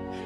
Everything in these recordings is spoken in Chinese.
《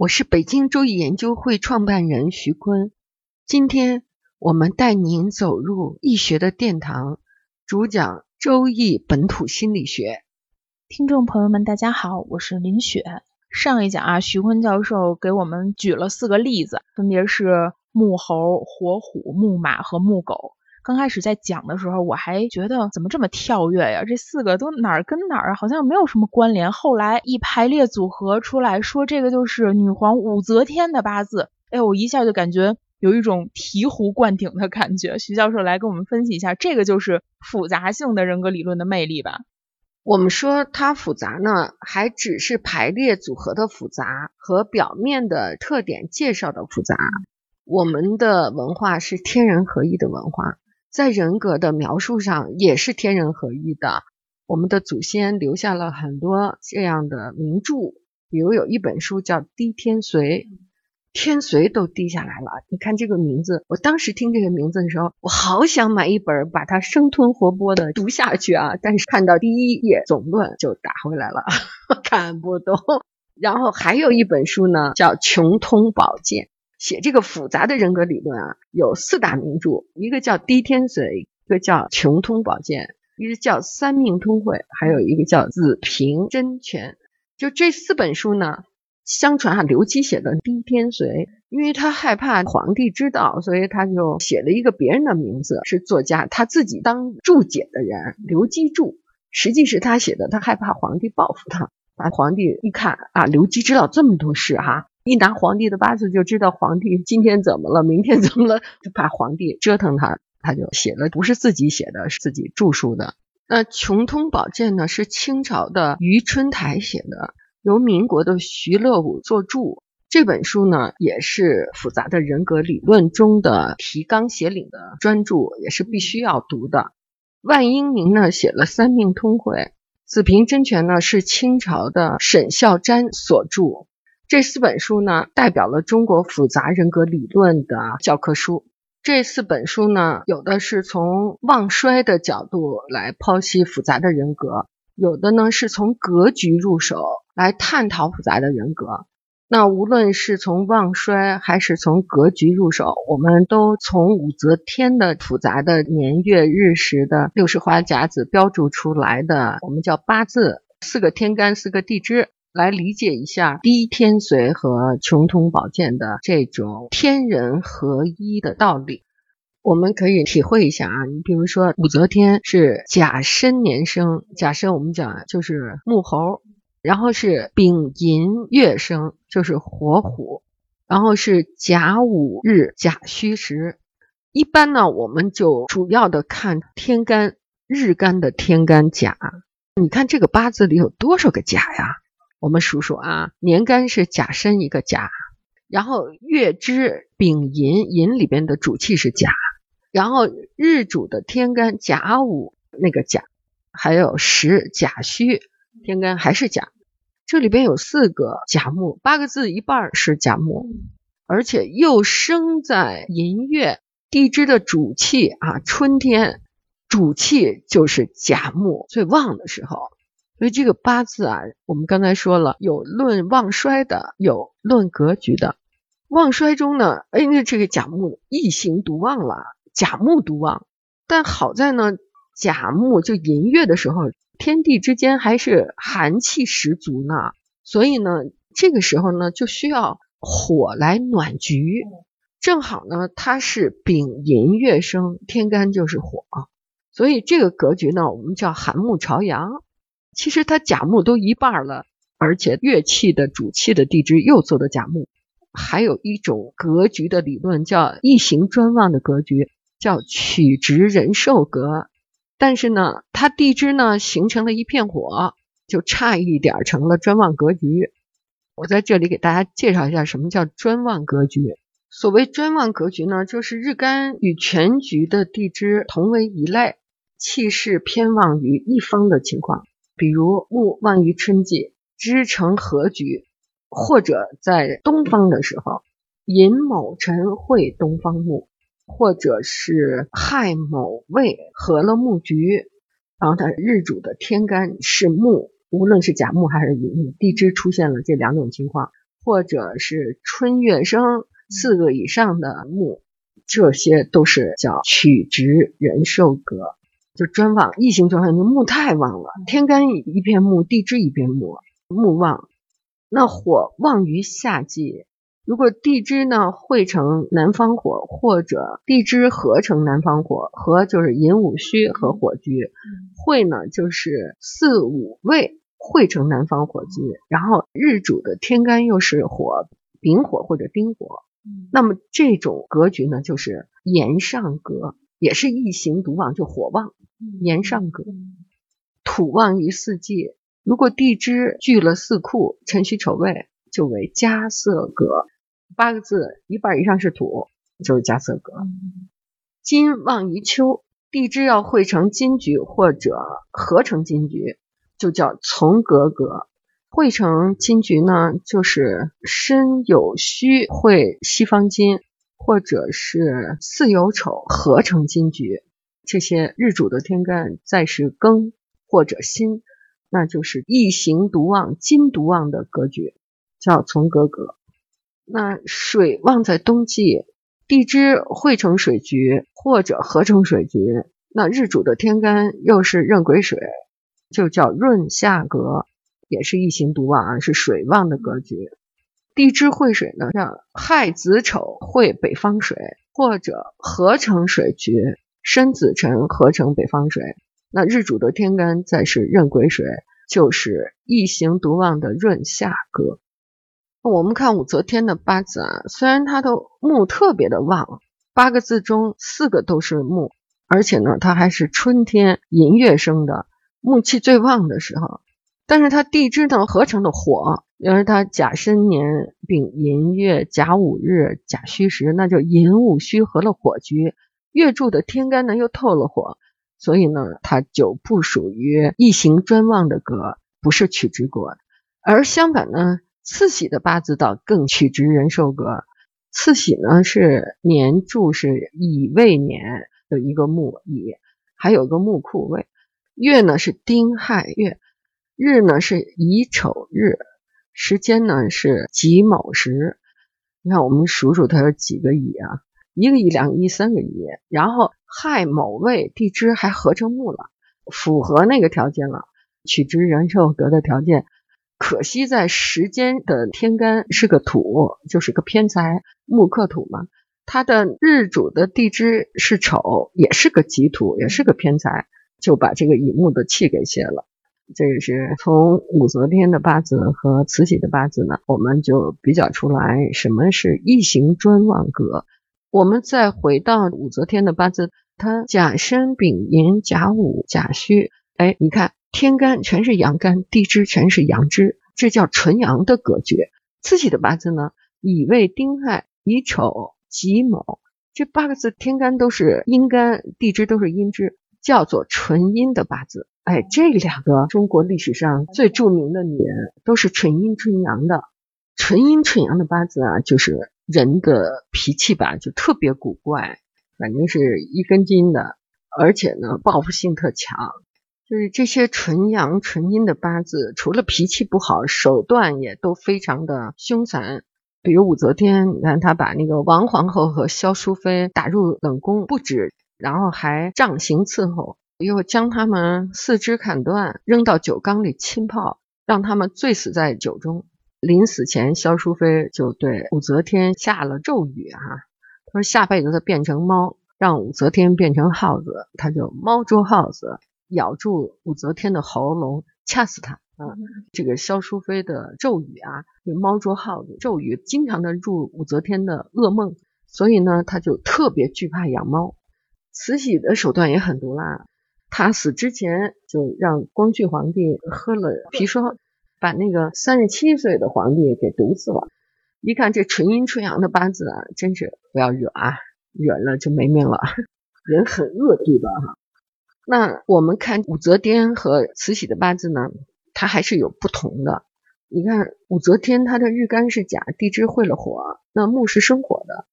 我是北京周易研究会创办人徐坤。今天我们带您走入易学的殿堂，主讲周易本土心理学。听众朋友们，大家好，我是林雪。上一讲啊，徐坤教授给我们举了四个例子，分别是木猴、火虎、木马和木狗。刚开始在讲的时候，我还觉得怎么这么跳跃呀？这四个都哪儿跟哪儿啊？好像没有什么关联。后来一排列组合出来说，这个就是女皇武则天的八字。哎，我一下就感觉有一种醍醐灌顶的感觉。徐教授来跟我们分析一下，这个就是复杂性的人格理论的魅力吧？我们说它复杂呢，还只是排列组合的复杂和表面的特点介绍的复杂。我们的文化是天人合一的文化。在人格的描述上也是天人合一的。我们的祖先留下了很多这样的名著，比如有一本书叫《滴天髓》，天髓都滴下来了。你看这个名字，我当时听这个名字的时候，我好想买一本把它生吞活剥的读下去啊！但是看到第一页总论就打回来了，看不懂。然后还有一本书呢，叫《穷通宝鉴》。写这个复杂的人格理论啊，有四大名著，一个叫《滴天髓》，一个叫《穷通宝鉴》，一个叫《三命通会》，还有一个叫《子平真诠》。就这四本书呢，相传啊，刘基写的《滴天髓》，因为他害怕皇帝知道，所以他就写了一个别人的名字，是作家，他自己当注解的人，刘基注，实际是他写的，他害怕皇帝报复他。啊，皇帝一看啊，刘基知道这么多事哈。一拿皇帝的八字就知道皇帝今天怎么了，明天怎么了，就怕皇帝折腾他，他就写了，不是自己写的，是自己著述的。那《穷通宝鉴》呢，是清朝的余春台写的，由民国的徐乐武作注。这本书呢，也是复杂的人格理论中的提纲挈领的专著，也是必须要读的。万英明呢，写了《三命通会》，《子平真诠》呢，是清朝的沈孝瞻所著。这四本书呢，代表了中国复杂人格理论的教科书。这四本书呢，有的是从旺衰的角度来剖析复杂的人格，有的呢是从格局入手来探讨复杂的人格。那无论是从旺衰还是从格局入手，我们都从武则天的复杂的年月日时的六十花甲子标注出来的，我们叫八字，四个天干，四个地支。来理解一下低天髓和穷通宝鉴的这种天人合一的道理，我们可以体会一下啊。你比如说，武则天是甲申年生，甲申我们讲就是木猴，然后是丙寅月生，就是火虎，然后是甲午日甲戌时。一般呢，我们就主要的看天干日干的天干甲。你看这个八字里有多少个甲呀？我们数数啊，年干是甲申一个甲，然后月支丙寅，寅里边的主气是甲，然后日主的天干甲午那个甲，还有时甲戌天干还是甲，这里边有四个甲木，八个字一半是甲木，而且又生在寅月，地支的主气啊，春天主气就是甲木最旺的时候。所以这个八字啊，我们刚才说了，有论旺衰的，有论格局的。旺衰中呢，哎，那这个甲木一行独旺了，甲木独旺。但好在呢，甲木就寅月的时候，天地之间还是寒气十足呢。所以呢，这个时候呢，就需要火来暖局。正好呢，它是丙寅月生，天干就是火，所以这个格局呢，我们叫寒木朝阳。其实它甲木都一半了，而且乐器的主器的地支又做的甲木。还有一种格局的理论叫一行专旺的格局，叫曲直人寿格。但是呢，它地支呢形成了一片火，就差一点成了专旺格局。我在这里给大家介绍一下什么叫专旺格局。所谓专旺格局呢，就是日干与全局的地支同为一类，气势偏旺于一方的情况。比如木旺于春季，支成合局。或者在东方的时候，寅卯辰会东方木，或者是亥卯未合了木局，然后它日主的天干是木，无论是甲木还是乙木，地支出现了这两种情况，或者是春月生四个以上的木，这些都是叫曲直人寿格，就专旺异性专旺，木太旺了，天干一片木，地支一片木，木旺。那火旺于夏季，如果地支呢汇成南方火，或者地支合成南方火，合就是寅午戌和火局，会呢就是四五位汇成南方火局，然后日主的天干又是火，丙火或者丁火，那么这种格局呢就是炎上格，也是一行独旺，就火旺，年上格，土旺于四季。如果地支聚了四库辰戌丑未，就为加色格。八个字一半以上是土，就是加色格。金旺于秋，地支要汇成金局或者合成金局，就叫从格格。汇成金局呢，就是身有虚会西方金，或者是巳酉丑合成金局。这些日主的天干再是庚或者辛。那就是一行独旺、金独旺的格局，叫从格格。那水旺在冬季，地支汇成水局或者合成水局，那日主的天干又是壬癸水，就叫润下格，也是一行独旺啊，是水旺的格局。地支会水呢，叫亥子丑会北方水，或者合成水局申子辰合成北方水。那日主的天干再是壬癸水，就是一行独旺的润下格。我们看武则天的八字啊，虽然她的木特别的旺，八个字中四个都是木，而且呢，她还是春天寅月生的，木气最旺的时候。但是她地支呢合成的火，因为他甲申年丙寅月甲午日甲戌时，那就寅午戌合了火局，月柱的天干呢又透了火。所以呢，它就不属于一行专旺的格，不是曲直格。而相反呢，次喜的八字倒更曲直人寿格。次喜呢是年柱是乙未年的一个木乙，还有个木库位。月呢是丁亥月，日呢是乙丑日，时间呢是己卯时。你看，我们数数它有几个乙啊？一个乙、两个乙、三个乙，然后。亥卯未地支还合成木了，符合那个条件了，取之人寿格的条件。可惜在时间的天干是个土，就是个偏财，木克土嘛。他的日主的地支是丑，也是个己土，也是个偏财，就把这个乙木的气给泄了。这个是从武则天的八字和慈禧的八字呢，我们就比较出来什么是一行专旺格。我们再回到武则天的八字，她甲申丙寅甲午甲戌，哎，你看天干全是阳干，地支全是阳支，这叫纯阳的格局。慈禧的八字呢，乙未丁亥乙丑己卯，这八个字天干都是阴干，地支都是阴支，叫做纯阴的八字。哎，这两个中国历史上最著名的女人都是纯阴纯阳的，纯阴纯阳的八字啊，就是。人的脾气吧，就特别古怪，反正是一根筋的，而且呢，报复性特强。就是这些纯阳纯阴的八字，除了脾气不好，手段也都非常的凶残。比如武则天，你看她把那个王皇后和萧淑妃打入冷宫不止，然后还杖刑伺候，又将他们四肢砍断，扔到酒缸里浸泡，让他们醉死在酒中。临死前，萧淑妃就对武则天下了咒语啊，她说下辈子她变成猫，让武则天变成耗子，他就猫捉耗子，咬住武则天的喉咙，掐死她。啊，这个萧淑妃的咒语啊，就猫捉耗子咒语，经常的入武则天的噩梦，所以呢，他就特别惧怕养猫。慈禧的手段也很毒辣，她死之前就让光绪皇帝喝了砒霜，把那个三十七岁的皇帝给毒死了。一看这纯阴纯阳的八字啊，真是不要惹啊，惹了就没命了，人很恶毒的哈。那我们看武则天和慈禧的八字呢？它还是有不同的。你看武则天，她的日干是甲，地支会了火，那木是生火的，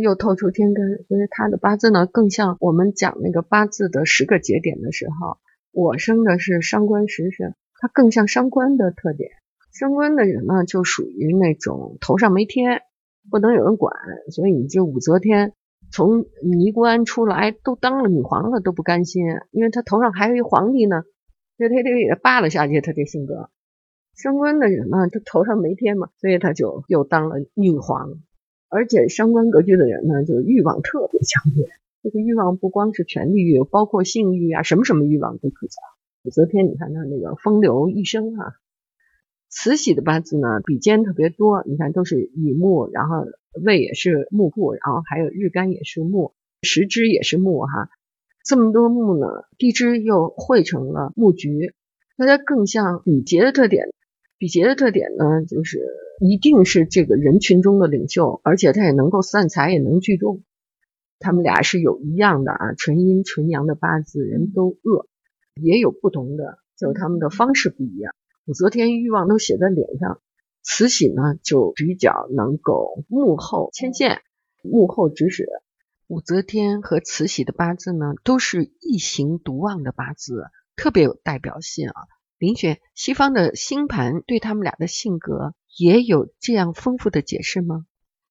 又透出天干，所以他的八字呢，更像我们讲那个八字的十个节点的时候，我生的是伤官食神，它更像伤官的特点。伤官的人呢，就属于那种头上没天，不能有人管，所以你就武则天从尼姑庵出来，都当了女皇了，都不甘心，因为她头上还有一皇帝呢。所以他这个也扒了下去，他这性格，升官的人呢，他头上没天嘛，所以他就又当了女皇。而且伤官格局的人呢，就是欲望特别强烈。这个欲望不光是权力欲，包括性欲啊，什么什么欲望都可讲。武则天，你看她那个风流一生啊。慈禧的八字呢，比肩特别多，你看都是乙木，然后未也是木库，然后还有日干也是木，时支也是木哈。这么多木呢，地支又汇成了木局，那它更像比劫的特点。比劫的特点呢，就是一定是这个人群中的领袖，而且他也能够散财，也能聚众。他们俩是有一样的啊，纯阴纯阳的八字，人都恶，也有不同的，就是他们的方式不一样。武则天欲望都写在脸上，慈禧呢就比较能够幕后牵线，幕后指使。武则天和慈禧的八字呢，都是异形独旺的八字，特别有代表性啊。林雪，西方的星盘对他们俩的性格也有这样丰富的解释吗？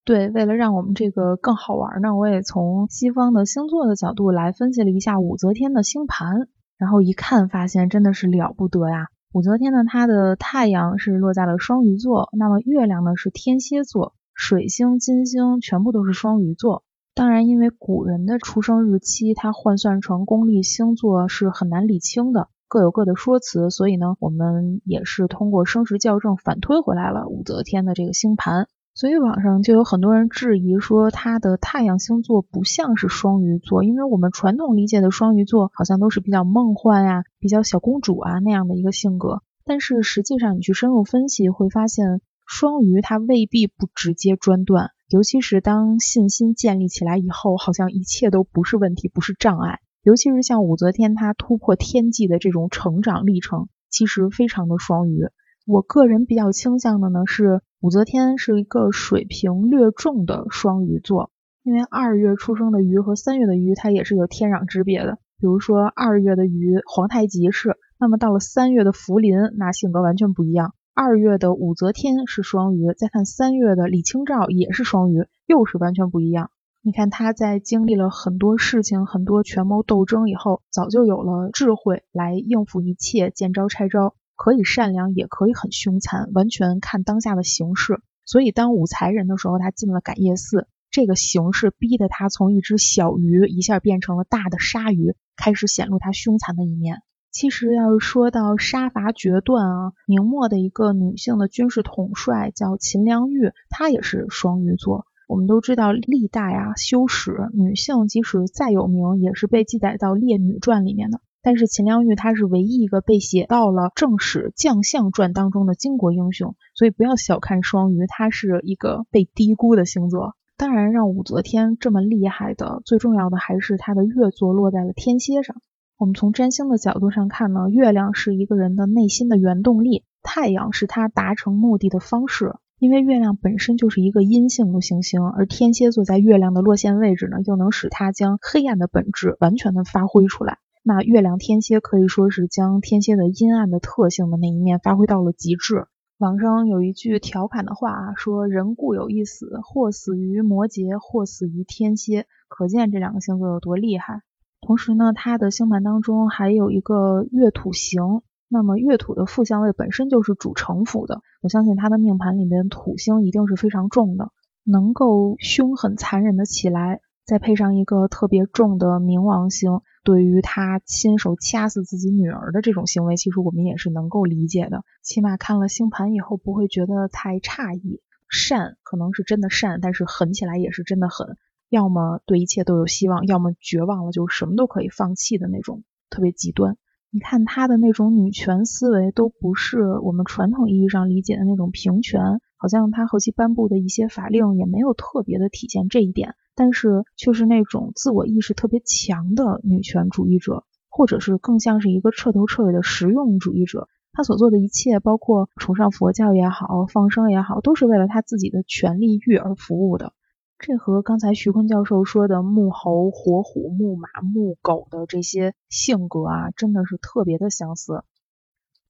对，为了让我们这个更好玩呢，我也从西方的星座的角度来分析了一下武则天的星盘，然后一看发现真的是了不得呀。武则天呢，她的太阳是落在了双鱼座，那么月亮呢是天蝎座，水星、金星全部都是双鱼座。当然，因为古人的出生日期，它换算成公历星座是很难理清的，各有各的说辞，所以呢，我们也是通过生时校正反推回来了武则天的这个星盘。所以网上就有很多人质疑说，她的太阳星座不像是双鱼座，因为我们传统理解的双鱼座好像都是比较梦幻呀、比较小公主啊那样的一个性格，但是实际上你去深入分析会发现，双鱼它未必不直接专断。尤其是当信心建立起来以后，好像一切都不是问题，不是障碍。尤其是像武则天她突破天际的这种成长历程，其实非常的双鱼。我个人比较倾向的呢是武则天是一个水平略重的双鱼座，因为二月出生的鱼和三月的鱼它也是有天壤之别的。比如说二月的鱼皇太极是，那么到了三月的福临，那性格完全不一样。二月的武则天是双鱼，再看三月的李清照也是双鱼，又是完全不一样。你看他在经历了很多事情、很多权谋斗争以后，早就有了智慧来应付一切，见招拆招，可以善良，也可以很凶残，完全看当下的形势。所以当武才人的时候，他进了感业寺，这个形势逼得他从一只小鱼一下变成了大的鲨鱼，开始显露他凶残的一面。其实要是说到杀伐决断啊，明末的一个女性的军事统帅叫秦良玉，她也是双鱼座。我们都知道，历代啊修史，女性即使再有名，也是被记载到《列女传》里面的。但是秦良玉她是唯一一个被写到了正史将相传当中的巾帼英雄，所以不要小看双鱼，她是一个被低估的星座。当然，让武则天这么厉害的，最重要的还是她的月座落在了天蝎上。我们从占星的角度上看呢，月亮是一个人的内心的原动力，太阳是他达成目的的方式。因为月亮本身就是一个阴性的行星，而天蝎座在月亮的落线位置呢，又能使它将黑暗的本质完全的发挥出来。那月亮天蝎可以说是将天蝎的阴暗的特性的那一面发挥到了极致。网上有一句调侃的话啊，说人固有一死，或死于摩羯，或死于天蝎，可见这两个星座有多厉害。同时呢，它的星盘当中还有一个月土行，那么月土的负相位本身就是主城府的，我相信他的命盘里面土星一定是非常重的，能够凶狠残忍的起来，再配上一个特别重的冥王星，对于他亲手掐死自己女儿的这种行为，其实我们也是能够理解的。起码看了星盘以后，不会觉得太诧异。善可能是真的善，但是狠起来也是真的狠。要么对一切都有希望，要么绝望了就什么都可以放弃的那种，特别极端。你看他的那种女权思维，都不是我们传统意义上理解的那种平权，好像他后期颁布的一些法令也没有特别的体现这一点。但是却是那种自我意识特别强的女权主义者，或者是更像是一个彻头彻尾的实用主义者。他所做的一切，包括崇尚佛教也好，放生也好，都是为了他自己的权力欲而服务的。这和刚才徐坤教授说的木猴、火虎、木马、木狗的这些性格啊，真的是特别的相似。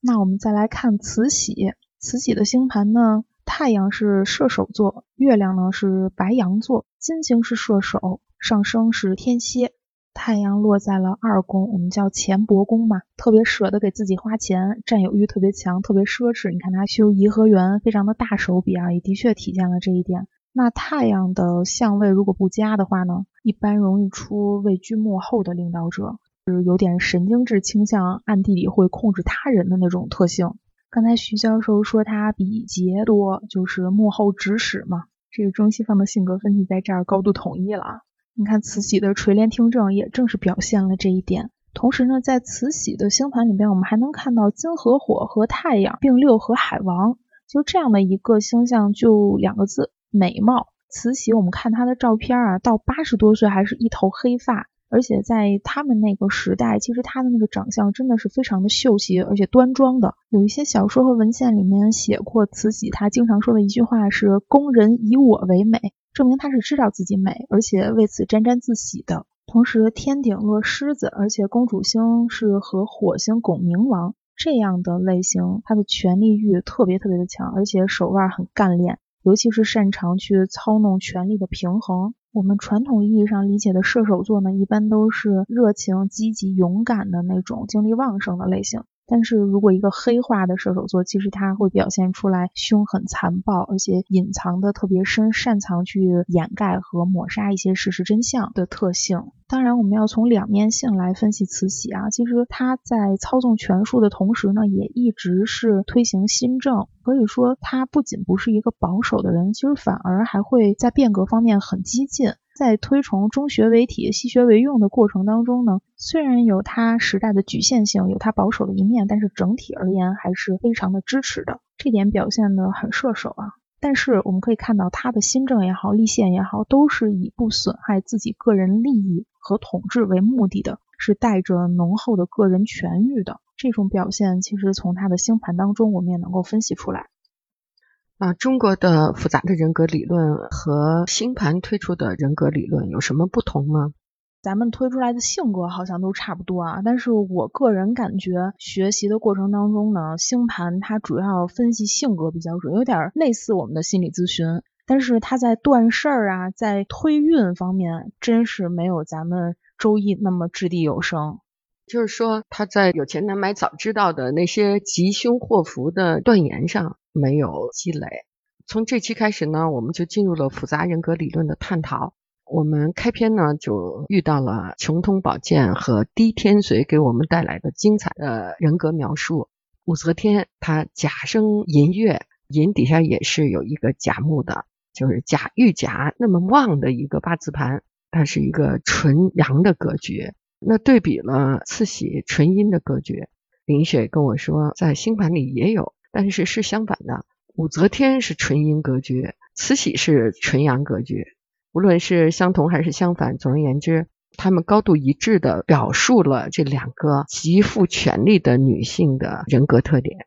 那我们再来看慈禧，慈禧的星盘呢，太阳是射手座，月亮呢是白羊座，金星是射手，上升是天蝎。太阳落在了二宫，我们叫钱帛宫嘛，特别舍得给自己花钱，占有欲特别强，特别奢侈。你看他修颐和园，非常的大手笔啊，也的确体现了这一点。那太阳的相位如果不佳的话呢，一般容易出位居幕后的领导者，是有点神经质倾向，暗地里会控制他人的那种特性。刚才徐教授说他比劫多，就是幕后指使嘛，这个中西方的性格分析在这儿高度统一了。你看慈禧的垂帘听政，也正是表现了这一点。同时呢，在慈禧的星盘里边，我们还能看到金和火和太阳并六合海王，就这样的一个星象，就两个字。美貌，慈禧，我们看她的照片啊，到八十多岁还是一头黑发，而且在他们那个时代，其实她的那个长相真的是非常的秀气，而且端庄的。有一些小说和文献里面写过慈禧，她经常说的一句话是“宫人以我为美”，证明她是知道自己美，而且为此沾沾自喜的。同时，天顶落狮子，而且公主星是和火星拱冥王这样的类型，她的权力欲特别特别的强，而且手腕很干练。尤其是擅长去操弄权力的平衡。我们传统意义上理解的射手座呢，一般都是热情、积极、勇敢的那种精力旺盛的类型。但是如果一个黑化的射手座，其实他会表现出来凶狠残暴，而且隐藏的特别深，擅长去掩盖和抹杀一些事实真相的特性。当然，我们要从两面性来分析慈禧啊。其实她在操纵权术的同时呢，也一直是推行新政。可以说，她不仅不是一个保守的人，其实反而还会在变革方面很激进。在推崇中学为体、西学为用的过程当中呢，虽然有它时代的局限性，有它保守的一面，但是整体而言还是非常的支持的。这点表现的很射手啊。但是我们可以看到，他的新政也好、立宪也好，都是以不损害自己个人利益和统治为目的的，是带着浓厚的个人权欲的。这种表现，其实从他的星盘当中，我们也能够分析出来。啊，中国的复杂的人格理论和星盘推出的人格理论有什么不同吗？咱们推出来的性格好像都差不多啊，但是我个人感觉学习的过程当中呢，星盘它主要分析性格比较准，有点类似我们的心理咨询，但是他在断事儿啊，在推运方面，真是没有咱们周易那么掷地有声。就是说，他在有钱难买早知道的那些吉凶祸福的断言上没有积累。从这期开始呢，我们就进入了复杂人格理论的探讨。我们开篇呢就遇到了穷通宝鉴和低天髓给我们带来的精彩的人格描述。武则天她甲生寅月，寅底下也是有一个甲木的，就是甲遇甲那么旺的一个八字盘，它是一个纯阳的格局。那对比了慈禧纯阴的格局，林雪跟我说，在星盘里也有，但是是相反的。武则天是纯阴格局，慈禧是纯阳格局。无论是相同还是相反，总而言之，他们高度一致的表述了这两个极富权力的女性的人格特点。